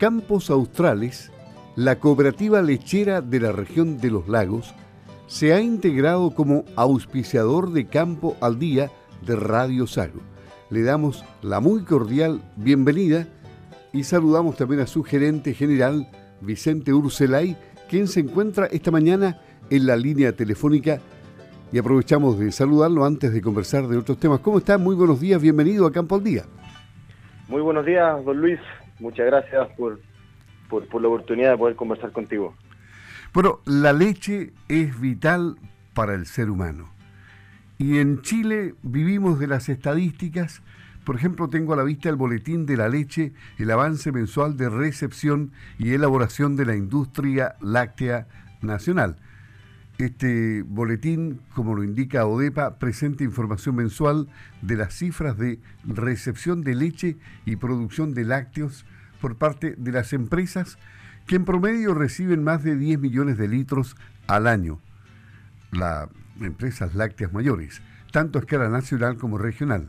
Campos Australes, la cooperativa lechera de la región de los lagos, se ha integrado como auspiciador de Campo al Día de Radio Sago. Le damos la muy cordial bienvenida y saludamos también a su gerente general, Vicente Urselay, quien se encuentra esta mañana en la línea telefónica y aprovechamos de saludarlo antes de conversar de otros temas. ¿Cómo está? Muy buenos días, bienvenido a Campo al Día. Muy buenos días, don Luis. Muchas gracias por, por, la oportunidad de poder conversar contigo. Bueno, la leche es vital para el ser humano. Y en Chile vivimos de las estadísticas. Por ejemplo, tengo a la vista el boletín de la leche, el avance mensual de recepción y elaboración de la industria láctea nacional. Este boletín, como lo indica ODEPA, presenta información mensual de las cifras de recepción de leche y producción de lácteos por parte de las empresas que en promedio reciben más de 10 millones de litros al año. Las empresas lácteas mayores, tanto a escala nacional como regional.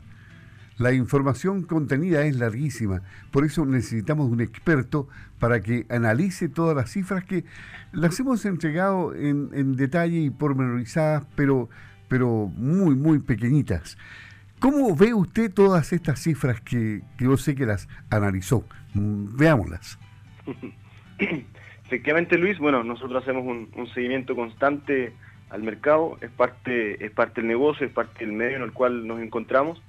La información contenida es larguísima, por eso necesitamos un experto para que analice todas las cifras que las hemos entregado en, detalle y pormenorizadas, pero, pero muy, muy pequeñitas. ¿Cómo ve usted todas estas cifras que, yo sé que las analizó? Mm, veámoslas. Efectivamente, Luis, bueno, nosotros hacemos un, seguimiento constante al mercado, es parte, es parte del negocio, es parte del medio en el cual nos encontramos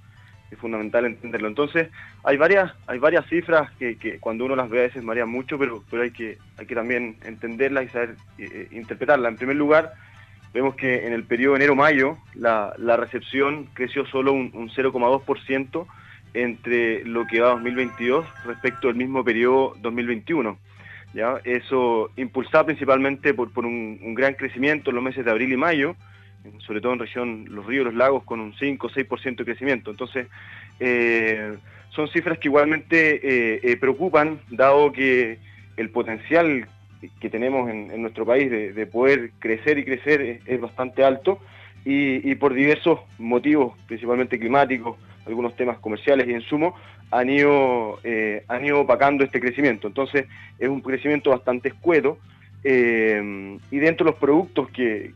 es fundamental entenderlo. Entonces, hay varias, hay varias cifras que, cuando uno las ve a veces marean mucho, pero, pero hay, que, hay que también entenderlas y saber eh, eh, interpretarlas. En primer lugar, vemos que en el periodo enero-mayo la, recepción creció solo un, 0,2% entre lo que va 2022 respecto al mismo periodo 2021. ¿ya? Eso impulsado principalmente por, por un, un gran crecimiento en los meses de abril y mayo, sobre todo en región Los Ríos, Los Lagos, con un 5 o 6% de crecimiento. Entonces, eh, son cifras que igualmente eh, eh, preocupan, dado que el potencial que tenemos en, nuestro país de, poder crecer y crecer es, bastante alto y, por diversos motivos, principalmente climáticos, algunos temas comerciales y insumos, han ido, han ido opacando este crecimiento. Entonces, es un crecimiento bastante escueto eh, y dentro de los productos que,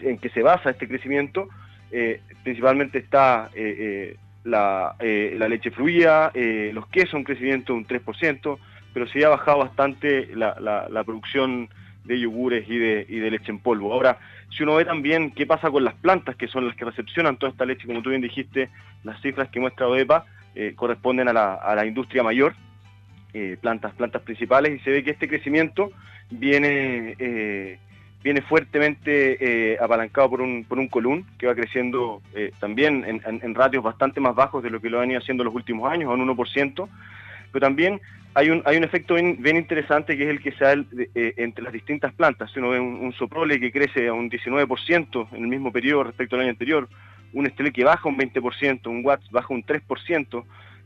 en que se basa este crecimiento, eh, principalmente está eh, la, leche fluida, los quesos, un crecimiento de un 3%, pero sí ha bajado bastante la, producción de yogures y de, leche en polvo. Ahora, si uno ve también qué pasa con las plantas, que son las que recepcionan toda esta leche, como tú bien dijiste, las cifras que muestra ODEPA corresponden a la, a la industria mayor, eh, plantas, plantas principales, y se ve que este crecimiento viene, eh, viene fuertemente eh, apalancado por un, por un que va creciendo también en, ratios bastante más bajos de lo que lo han ido haciendo los últimos años, a un 1%, pero también hay un, hay un efecto bien, interesante que es el que se da entre las distintas plantas. Si uno ve un, soprole que crece a un 19% en el mismo periodo respecto al año anterior, un estelé que baja un 20%, un watts baja un 3%,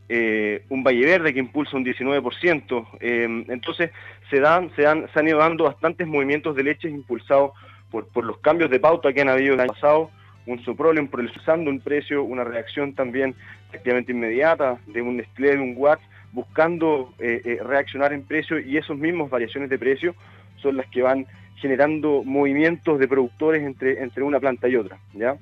eh, un Valle Verde que impulsa un 19%. Eh, entonces se, dan, se, dan, se han ido dando bastantes movimientos de leches impulsados por, por los cambios de pauta que han habido el año pasado, un Soprole usando un precio, una reacción también prácticamente inmediata de un Nestlé, de un Watts, buscando eh, reaccionar en precio y esas mismas variaciones de precio son las que van generando movimientos de productores entre, entre una planta y otra. ¿ya?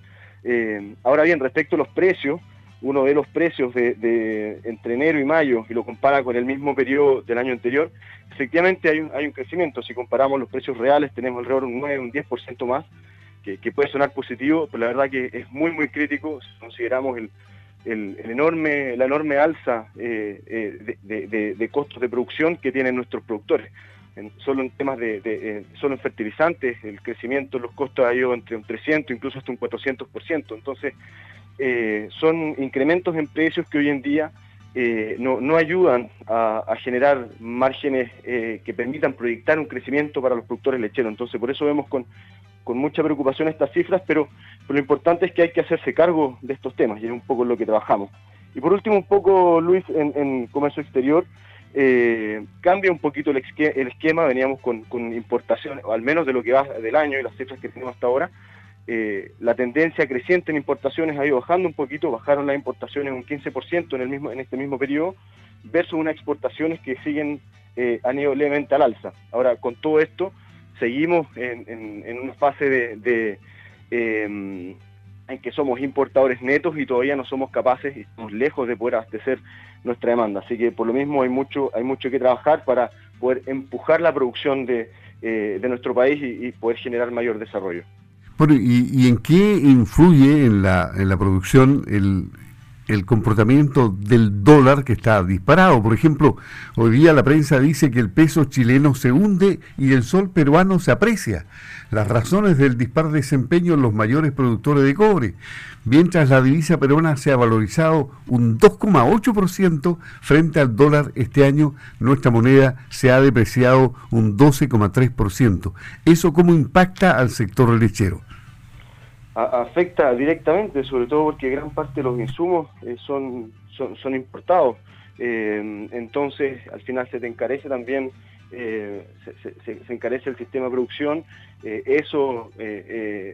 ahora bien, respecto a los precios, uno ve los precios de, entre enero y mayo y lo compara con el mismo periodo del año anterior, efectivamente hay un, hay un crecimiento. Si comparamos los precios reales, tenemos alrededor de un 9, un 10% más, que, puede sonar positivo, pero la verdad que es muy, muy crítico si consideramos el, el, enorme, la enorme alza eh, eh, de, costos de producción que tienen nuestros productores. solo en temas de, eh, solo en fertilizantes, el crecimiento de los costos ha ido entre un 300, incluso hasta un 400%. Entonces, son incrementos en precios que hoy en día eh, no, ayudan a, generar márgenes que permitan proyectar un crecimiento para los productores lecheros. Entonces, por eso vemos con, mucha preocupación estas cifras, pero, lo importante es que hay que hacerse cargo de estos temas y es un poco lo que trabajamos. Y por último, un poco, Luis, en, comercio exterior, cambia un poquito el, esquema, veníamos con, con importaciones, o al menos de lo que va del año y las cifras que tenemos hasta ahora, eh, la tendencia creciente en importaciones ha ido bajando un poquito, bajaron las importaciones un 15% en, el mismo, en este mismo periodo, versus unas exportaciones que siguen eh, nivel levemente al alza. Ahora, con todo esto, seguimos en, una fase de, em, en que somos importadores netos y todavía no somos capaces y estamos lejos de poder abastecer nuestra demanda. Así que por lo mismo hay mucho, hay mucho que trabajar para poder empujar la producción de, eh, nuestro país y, poder generar mayor desarrollo. Bueno, ¿y, ¿y, en qué influye en la, en la producción el, el comportamiento del dólar que está disparado. Por ejemplo, hoy día la prensa dice que el peso chileno se hunde y el sol peruano se aprecia. Las razones del dispar desempeño en los mayores productores de cobre. Mientras la divisa peruana se ha valorizado un 2,8% frente al dólar este año, nuestra moneda se ha depreciado un 12,3%. ¿Eso cómo impacta al sector lechero? Afecta directamente, sobre todo porque gran parte de los insumos eh, son, son, importados. Eh, entonces, al final se te encarece también, eh, se, encarece el sistema de producción. eso,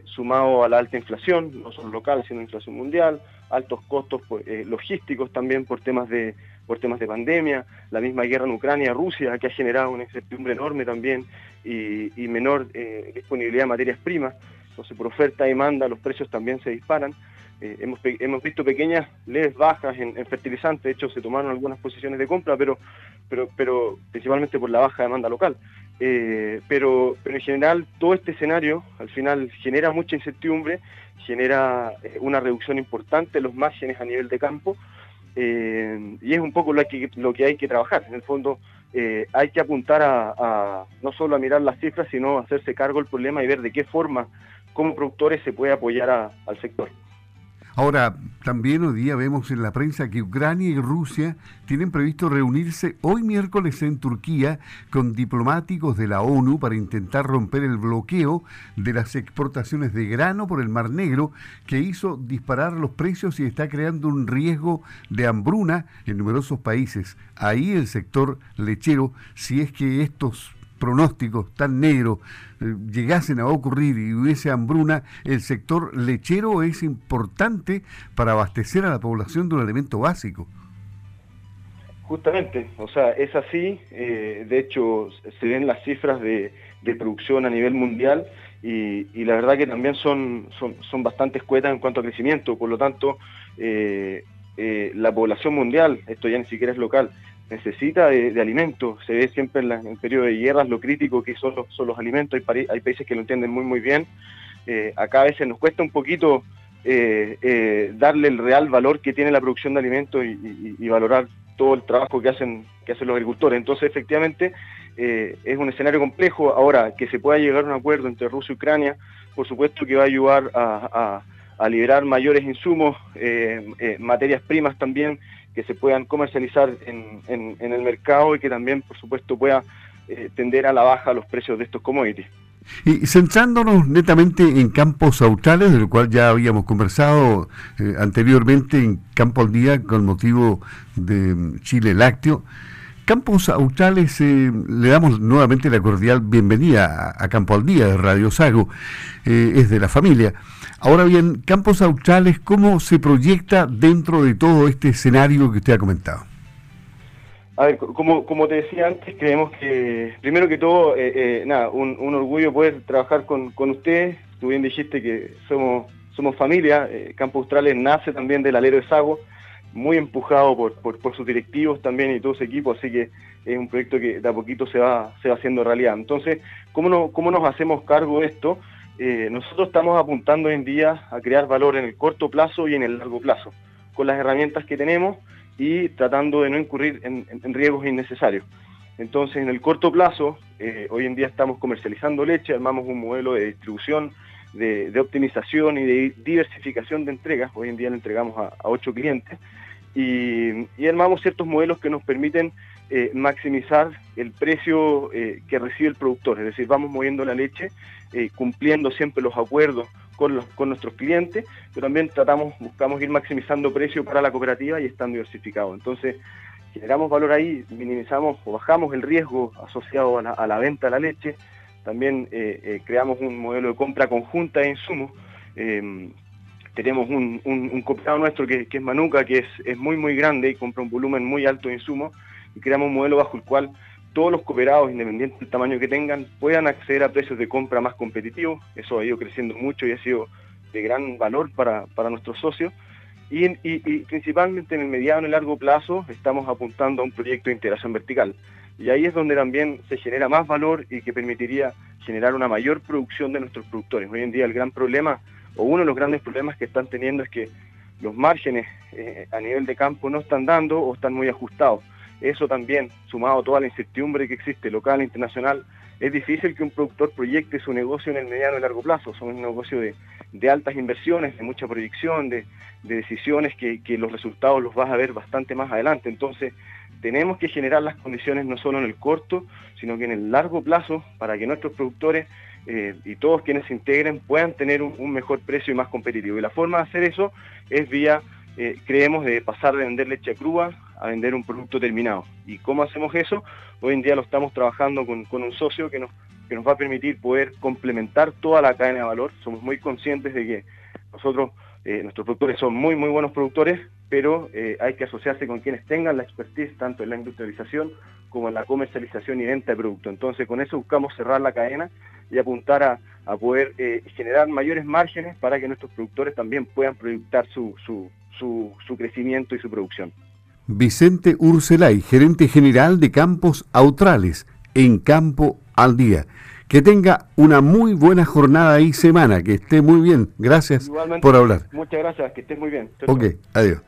sumado a la alta inflación, no solo local, sino inflación mundial, altos costos pues, logísticos también por temas de por temas de pandemia, la misma guerra en Ucrania, Rusia, que ha generado una incertidumbre enorme también y, y menor disponibilidad de materias primas. Entonces, por oferta y demanda, los precios también se disparan. Eh, hemos, hemos, visto pequeñas leves bajas en, fertilizantes, de hecho se tomaron algunas posiciones de compra, pero, pero, pero principalmente por la baja demanda local. Eh, pero, pero en general todo este escenario al final genera mucha incertidumbre, genera eh, una reducción importante en los márgenes a nivel de campo y es un poco lo que, lo que hay que trabajar. En el fondo hay que apuntar a, a, no solo a mirar las cifras, sino a hacerse cargo del problema y ver de qué forma como productores se puede apoyar al sector. Ahora, también hoy día vemos en la prensa que Ucrania y Rusia tienen previsto reunirse hoy miércoles en Turquía con diplomáticos de la ONU para intentar romper el bloqueo de las exportaciones de grano por el Mar Negro que hizo disparar los precios y está creando un riesgo de hambruna en numerosos países. Ahí el sector lechero, si es que estos pronósticos tan negros eh, llegasen a ocurrir y hubiese hambruna, el sector lechero es importante para abastecer a la población de un alimento básico. Justamente, o sea, es así, eh, de hecho se ven las cifras de, producción a nivel mundial y, la verdad que también son, son, bastante escuetas en cuanto a crecimiento, por lo tanto, eh, la población mundial, esto ya ni siquiera es local, necesita de, alimentos. Se ve siempre en, el periodo de guerras lo crítico que son los, son los alimentos. Hay, hay, países que lo entienden muy, muy bien. Eh, acá a veces nos cuesta un poquito eh, eh, darle el real valor que tiene la producción de alimentos y, valorar todo el trabajo que hacen, que hacen los agricultores. Entonces, efectivamente, es un escenario complejo. Ahora, que se pueda llegar a un acuerdo entre Rusia y Ucrania, por supuesto que va a ayudar a, a liberar mayores insumos, materias primas también, que se puedan comercializar en, en, el mercado y que también, por supuesto, pueda eh, tender a la baja los precios de estos commodities. Y centrándonos netamente en campos australes, del cual ya habíamos conversado eh, anteriormente en Campo al Día con motivo de Chile Lácteo, Campos Australes, eh, le damos nuevamente la cordial bienvenida a, Campo al Día de Radio Sago, es de la familia. Ahora bien, Campos Australes, ¿cómo se proyecta dentro de todo este escenario que usted ha comentado? A ver, como, te decía antes, creemos que, primero que todo, eh, eh, nada, un, orgullo poder trabajar con, con usted. Tú bien dijiste que somos, somos familia. Eh, Campos Australes nace también del alero de Sago, muy empujado por, por, sus directivos también y todo su equipo, así que es un proyecto que de a poquito se va, se va haciendo realidad. Entonces, ¿cómo, no, cómo nos hacemos cargo de esto? Eh, nosotros estamos apuntando hoy en día a crear valor en el corto plazo y en el largo plazo, con las herramientas que tenemos y tratando de no incurrir en, riesgos innecesarios. Entonces, en el corto plazo, eh, hoy en día estamos comercializando leche, armamos un modelo de distribución, de, optimización y de diversificación de entregas. Hoy en día le entregamos a, ocho clientes y, armamos ciertos modelos que nos permiten eh, maximizar el precio que recibe el productor. Es decir, vamos moviendo la leche eh, cumpliendo siempre los acuerdos con, con nuestros clientes, pero también tratamos, buscamos ir maximizando precio para la cooperativa y estando diversificados. Entonces, generamos valor ahí, minimizamos o bajamos el riesgo asociado a la, venta de la leche, también eh, eh, creamos un modelo de compra conjunta de insumos, tenemos un, un, cooperado nuestro que, es Manuca, que es, es, muy, muy grande y compra un volumen muy alto de insumos, y creamos un modelo bajo el cual todos los cooperados, independientemente del tamaño que tengan, puedan acceder a precios de compra más competitivos. Eso ha ido creciendo mucho y ha sido de gran valor para, para nuestros socios. Y, y, principalmente en el mediano y largo plazo estamos apuntando a un proyecto de integración vertical. Y ahí es donde también se genera más valor y que permitiría generar una mayor producción de nuestros productores. Hoy en día el gran problema, o uno de los grandes problemas que están teniendo es que los márgenes eh, a nivel de campo no están dando o están muy ajustados. Eso también, sumado a toda la incertidumbre que existe local e internacional, es difícil que un productor proyecte su negocio en el mediano y largo plazo. Son un negocio de, altas inversiones, de mucha proyección, de, decisiones que, los resultados los vas a ver bastante más adelante. Entonces, tenemos que generar las condiciones no solo en el corto, sino que en el largo plazo para que nuestros productores eh, y todos quienes se integren puedan tener un, mejor precio y más competitivo. Y la forma de hacer eso es vía, eh, creemos, de pasar de vender leche cruda a vender un producto terminado. ¿Y cómo hacemos eso? Hoy en día lo estamos trabajando con, un socio que nos, que nos va a permitir poder complementar toda la cadena de valor. Somos muy conscientes de que nosotros, eh, nuestros productores son muy, muy buenos productores, pero eh, hay que asociarse con quienes tengan la expertise tanto en la industrialización como en la comercialización y venta de producto. Entonces, con eso buscamos cerrar la cadena y apuntar a, poder eh, generar mayores márgenes para que nuestros productores también puedan proyectar su, su, su crecimiento y su producción. Vicente Urcelay, gerente general de Campos Autrales, en Campo al Día. Que tenga una muy buena jornada y semana, que esté muy bien. Gracias por hablar. Muchas gracias, que estés muy bien. ok, adiós.